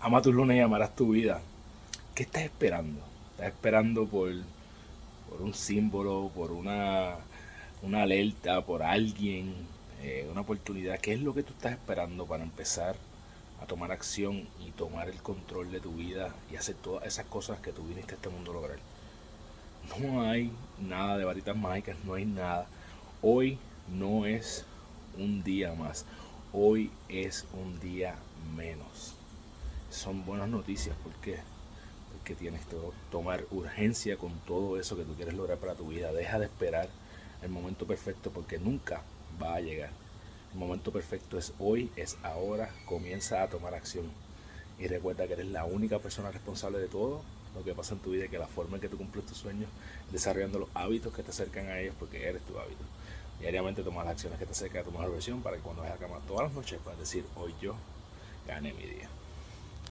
ama tu lunes y amarás tu vida. ¿Qué estás esperando? ¿Estás esperando por, un símbolo, por una, una alerta, por alguien, eh, una oportunidad? ¿Qué es lo que tú estás esperando para empezar a tomar acción y tomar el control de tu vida y hacer todas esas cosas que tú viniste a este mundo a lograr? No hay nada de varitas mágicas, no hay nada. Hoy no es un día más, hoy es un día menos. Son buenas noticias, ¿por qué? Porque tienes que tomar urgencia con todo eso que tú quieres lograr para tu vida. Deja de esperar el momento perfecto porque nunca va a llegar. El momento perfecto es hoy, es ahora, comienza a tomar acción. Y recuerda que eres la única persona responsable de todo lo que pasa en tu vida y que la forma en que tú cumples tus sueños, desarrollando los hábitos que te acercan a ellos porque eres tu hábito. Diariamente tomas las acciones que te acercan a tu mejor versión para que cuando vayas a cama todas las noches puedas decir, hoy yo gané mi día.